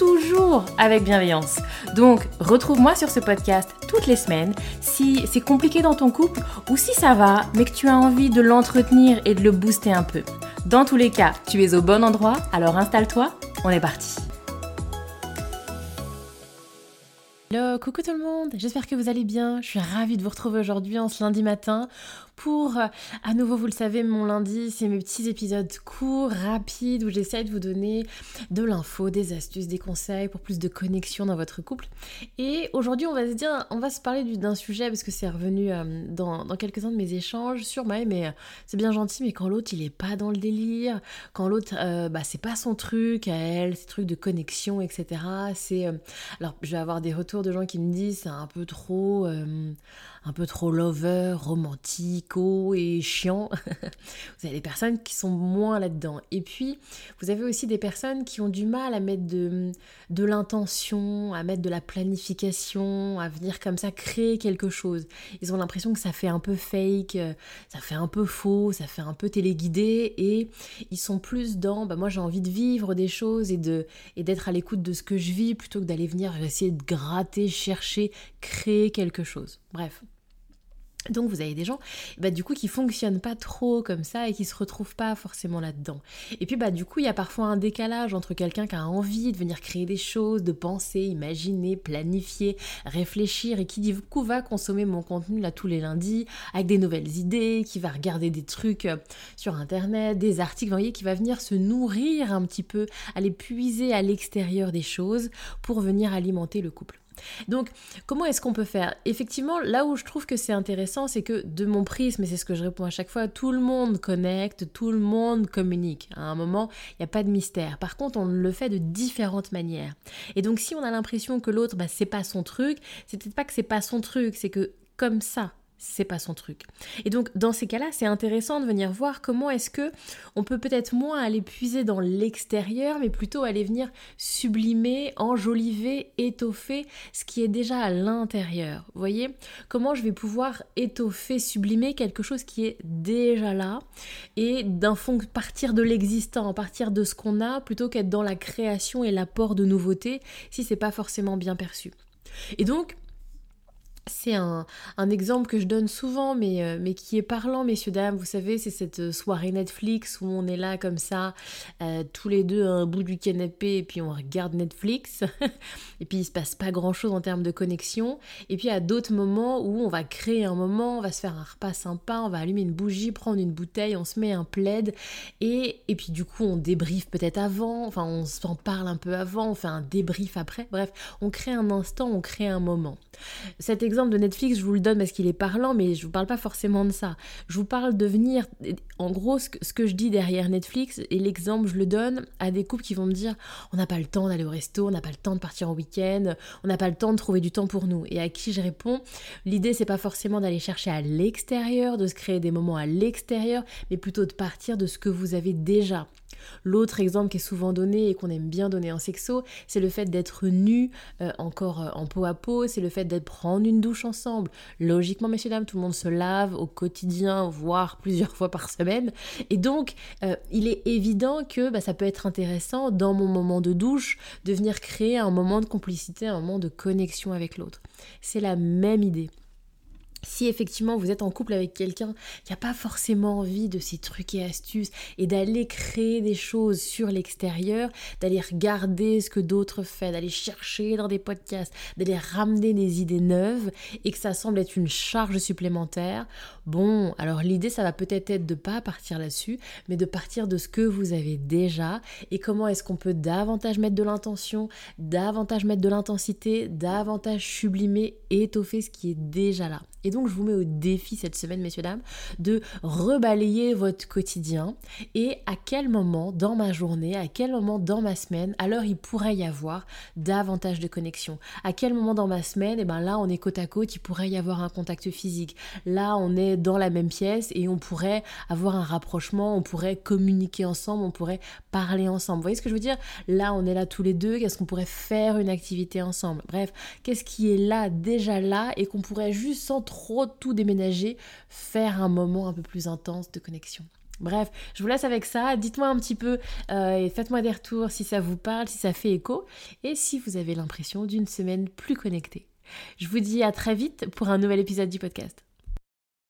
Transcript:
toujours avec bienveillance. Donc, retrouve-moi sur ce podcast toutes les semaines si c'est compliqué dans ton couple ou si ça va, mais que tu as envie de l'entretenir et de le booster un peu. Dans tous les cas, tu es au bon endroit, alors installe-toi, on est parti. Hello, coucou tout le monde, j'espère que vous allez bien. Je suis ravie de vous retrouver aujourd'hui en ce lundi matin pour, euh, à nouveau, vous le savez, mon lundi, c'est mes petits épisodes courts, rapides, où j'essaie de vous donner de l'info, des astuces, des conseils pour plus de connexion dans votre couple. Et aujourd'hui, on va se dire, on va se parler d'un sujet, parce que c'est revenu euh, dans, quelques-uns de mes échanges sur moi, mais euh, c'est bien gentil, mais quand l'autre, il est pas dans le délire, quand l'autre, bah, c'est pas son truc à elle, ces trucs de connexion, etc. C'est, alors, je vais avoir des retours de gens qui me disent, c'est un peu trop un peu trop lover, et chiant. vous avez des personnes qui sont moins là-dedans. Et puis, vous avez aussi des personnes qui ont du mal à mettre de, de l'intention, à mettre de la planification, à venir comme ça créer quelque chose. Ils ont l'impression que ça fait un peu fake, ça fait un peu faux, ça fait un peu téléguidé et ils sont plus dans, bah moi j'ai envie de vivre des choses et de et d'être à l'écoute de ce que je vis plutôt que d'aller venir essayer de gratter, chercher, créer quelque chose. Bref. Donc vous avez des gens bah, du coup qui fonctionnent pas trop comme ça et qui se retrouvent pas forcément là-dedans. Et puis bah du coup il y a parfois un décalage entre quelqu'un qui a envie de venir créer des choses, de penser, imaginer, planifier, réfléchir et qui du coup va consommer mon contenu là tous les lundis avec des nouvelles idées, qui va regarder des trucs euh, sur internet, des articles, vous voyez, qui va venir se nourrir un petit peu, aller puiser à l'extérieur des choses pour venir alimenter le couple. Donc, comment est-ce qu'on peut faire? Effectivement, là où je trouve que c'est intéressant, c'est que de mon prisme, et c'est ce que je réponds à chaque fois, tout le monde connecte, tout le monde communique. À un moment, il n'y a pas de mystère. Par contre, on le fait de différentes manières. Et donc, si on a l'impression que l'autre, bah, c'est pas son truc, c'est peut-être pas que c'est pas son truc, c'est que comme ça, c'est pas son truc. Et donc dans ces cas-là, c'est intéressant de venir voir comment est-ce que on peut peut-être moins aller puiser dans l'extérieur, mais plutôt aller venir sublimer, enjoliver, étoffer ce qui est déjà à l'intérieur. Vous voyez? Comment je vais pouvoir étoffer, sublimer quelque chose qui est déjà là et d'un fond partir de l'existant, partir de ce qu'on a plutôt qu'être dans la création et l'apport de nouveautés si c'est pas forcément bien perçu. Et donc, c'est un, exemple que je donne souvent, mais, euh, mais qui est parlant, messieurs, dames. Vous savez, c'est cette euh, soirée Netflix où on est là comme ça, euh, tous les deux à un bout du canapé, et puis on regarde Netflix. et puis il se passe pas grand-chose en termes de connexion. Et puis à d'autres moments où on va créer un moment, on va se faire un repas sympa, on va allumer une bougie, prendre une bouteille, on se met un plaid. Et, et puis du coup, on débriefe peut-être avant, enfin on s'en parle un peu avant, on fait un débrief après. Bref, on crée un instant, on crée un moment. Cet exemple de Netflix, je vous le donne parce qu'il est parlant, mais je vous parle pas forcément de ça. Je vous parle de venir, en gros, ce que, je dis derrière Netflix, et l'exemple, je le donne à des couples qui vont me dire on n'a pas le temps d'aller au resto, on n'a pas le temps de partir en week-end, on n'a pas le temps de trouver du temps pour nous. Et à qui je réponds l'idée, c'est pas forcément d'aller chercher à l'extérieur, de se créer des moments à l'extérieur, mais plutôt de partir de ce que vous avez déjà. L'autre exemple qui est souvent donné et qu'on aime bien donner en sexo, c'est le fait d'être nu euh, encore euh, en peau à peau, c'est le fait d'être prendre une douche ensemble. Logiquement, messieurs dames, tout le monde se lave au quotidien, voire plusieurs fois par semaine. Et donc, euh, il est évident que bah, ça peut être intéressant dans mon moment de douche de venir créer un moment de complicité, un moment de connexion avec l'autre. C'est la même idée si effectivement vous êtes en couple avec quelqu'un qui n'a pas forcément envie de ces trucs et astuces et d'aller créer des choses sur l'extérieur, d'aller regarder ce que d'autres font, d'aller chercher dans des podcasts, d'aller ramener des idées neuves et que ça semble être une charge supplémentaire, bon, alors l'idée ça va peut-être être de pas partir là-dessus, mais de partir de ce que vous avez déjà et comment est-ce qu'on peut davantage mettre de l'intention, davantage mettre de l'intensité, davantage sublimer, étoffer ce qui est déjà là. Et donc je vous mets au défi cette semaine, messieurs, dames, de rebalayer votre quotidien et à quel moment dans ma journée, à quel moment dans ma semaine, alors il pourrait y avoir davantage de connexion. À quel moment dans ma semaine, et eh ben là on est côte à côte, il pourrait y avoir un contact physique. Là on est dans la même pièce et on pourrait avoir un rapprochement, on pourrait communiquer ensemble, on pourrait parler ensemble. Vous voyez ce que je veux dire? Là on est là tous les deux, qu'est-ce qu'on pourrait faire une activité ensemble? Bref, qu'est-ce qui est là, déjà là, et qu'on pourrait juste sans trop tout déménager, faire un moment un peu plus intense de connexion. Bref, je vous laisse avec ça. Dites-moi un petit peu euh, et faites-moi des retours si ça vous parle, si ça fait écho et si vous avez l'impression d'une semaine plus connectée. Je vous dis à très vite pour un nouvel épisode du podcast.